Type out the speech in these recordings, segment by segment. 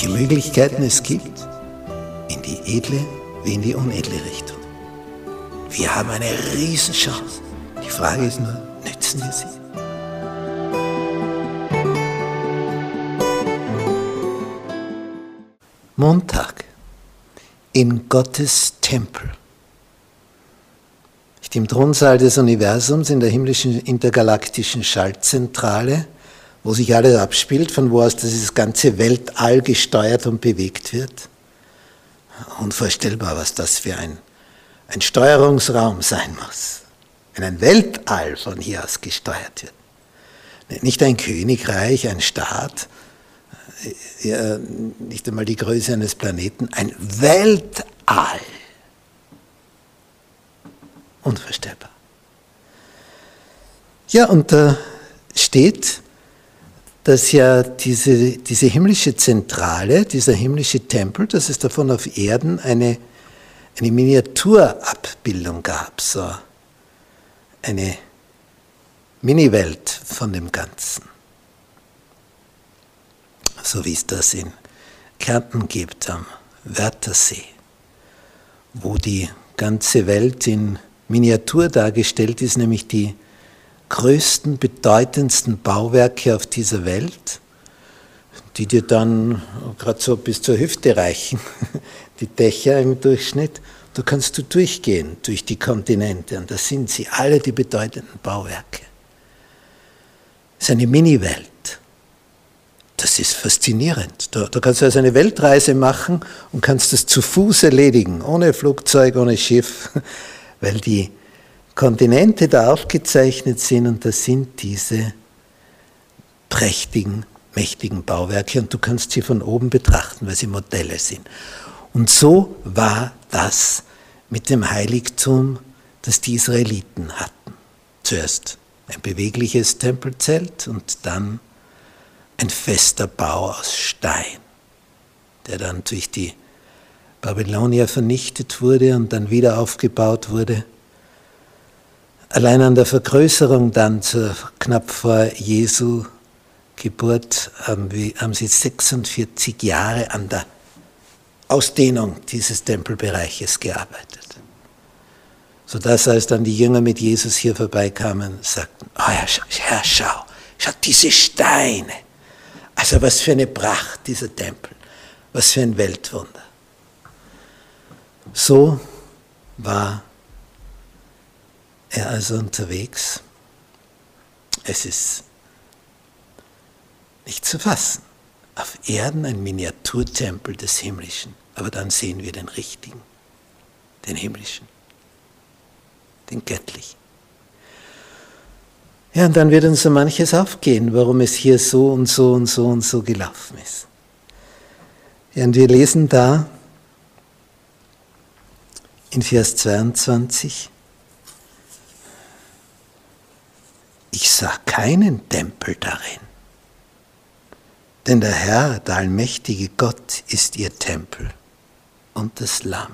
welche Möglichkeiten es gibt, in die edle wie in die unedle Richtung. Wir haben eine Riesenchance. Die Frage ist nur, nützen wir sie? Montag in Gottes Tempel. Im Thronsaal des Universums in der himmlischen intergalaktischen Schaltzentrale, wo sich alles abspielt, von wo aus dieses ganze Weltall gesteuert und bewegt wird. Unvorstellbar, was das für ein, ein Steuerungsraum sein muss. Wenn ein Weltall von hier aus gesteuert wird. Nicht ein Königreich, ein Staat, ja, nicht einmal die Größe eines Planeten, ein Weltall. Unvorstellbar. Ja, und da steht, dass ja diese, diese himmlische Zentrale, dieser himmlische Tempel, dass es davon auf Erden eine, eine Miniaturabbildung gab, so eine Mini-Welt von dem Ganzen. So wie es das in Kärnten gibt am Wörthersee, wo die ganze Welt in Miniatur dargestellt ist, nämlich die größten, bedeutendsten Bauwerke auf dieser Welt, die dir dann gerade so bis zur Hüfte reichen, die Dächer im Durchschnitt. Da kannst du durchgehen durch die Kontinente und da sind sie, alle die bedeutenden Bauwerke. Es ist eine Mini-Welt. Das ist faszinierend. Da, da, kannst du also eine Weltreise machen und kannst das zu Fuß erledigen, ohne Flugzeug, ohne Schiff, weil die Kontinente da aufgezeichnet sind und das sind diese prächtigen, mächtigen Bauwerke und du kannst sie von oben betrachten, weil sie Modelle sind. Und so war das mit dem Heiligtum, das die Israeliten hatten. Zuerst ein bewegliches Tempelzelt und dann ein fester Bau aus Stein, der dann durch die Babylonier vernichtet wurde und dann wieder aufgebaut wurde. Allein an der Vergrößerung dann zur, knapp vor Jesu Geburt haben, sie 46 Jahre an der Ausdehnung dieses Tempelbereiches gearbeitet. Sodass als dann die Jünger mit Jesus hier vorbeikamen, sagten, oh Herr, Herr schau, schau diese Steine also was für eine Pracht dieser Tempel, was für ein Weltwunder. So war er also unterwegs. Es ist nicht zu fassen. Auf Erden ein Miniaturtempel des Himmlischen, aber dann sehen wir den richtigen, den himmlischen, den göttlichen. Ja, und dann wird uns so manches aufgehen, warum es hier so und so und so und so gelaufen ist. Ja, und wir lesen da in Vers 22, ich sah keinen Tempel darin, denn der Herr, der allmächtige Gott, ist ihr Tempel und das Lamm.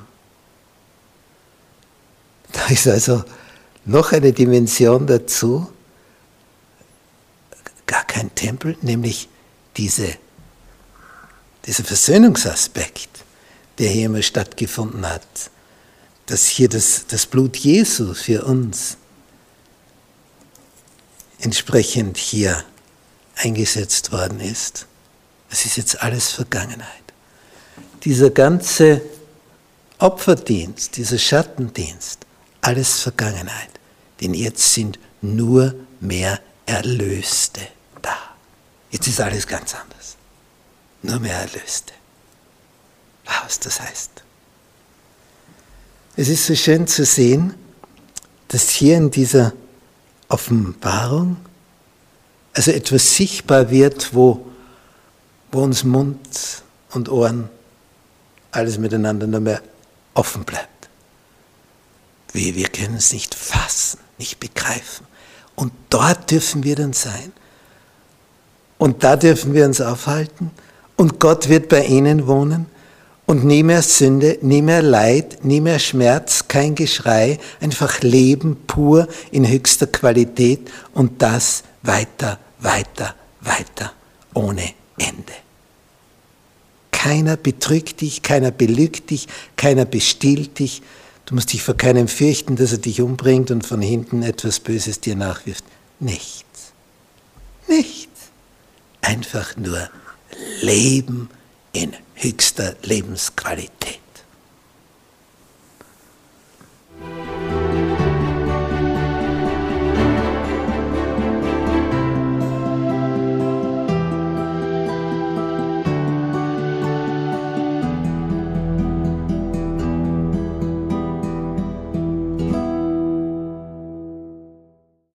Da ist also noch eine Dimension dazu, gar kein Tempel, nämlich diese, dieser Versöhnungsaspekt, der hier immer stattgefunden hat, dass hier das, das Blut Jesu für uns entsprechend hier eingesetzt worden ist. Es ist jetzt alles Vergangenheit. Dieser ganze Opferdienst, dieser Schattendienst, alles Vergangenheit. Denn jetzt sind nur mehr Erlöste. Jetzt ist alles ganz anders. Nur mehr Erlöste. Was das heißt. Es ist so schön zu sehen, dass hier in dieser Offenbarung also etwas sichtbar wird, wo, wo uns Mund und Ohren alles miteinander nur mehr offen bleibt. Wir, wir können es nicht fassen, nicht begreifen. Und dort dürfen wir dann sein. Und da dürfen wir uns aufhalten. Und Gott wird bei ihnen wohnen. Und nie mehr Sünde, nie mehr Leid, nie mehr Schmerz, kein Geschrei, einfach Leben pur in höchster Qualität und das weiter, weiter, weiter, ohne Ende. Keiner betrügt dich, keiner belügt dich, keiner bestiehlt dich, Du musst dich vor keinem fürchten, dass er dich umbringt und von hinten etwas Böses dir nachwirft. Nichts. Nichts. Einfach nur Leben in höchster Lebensqualität.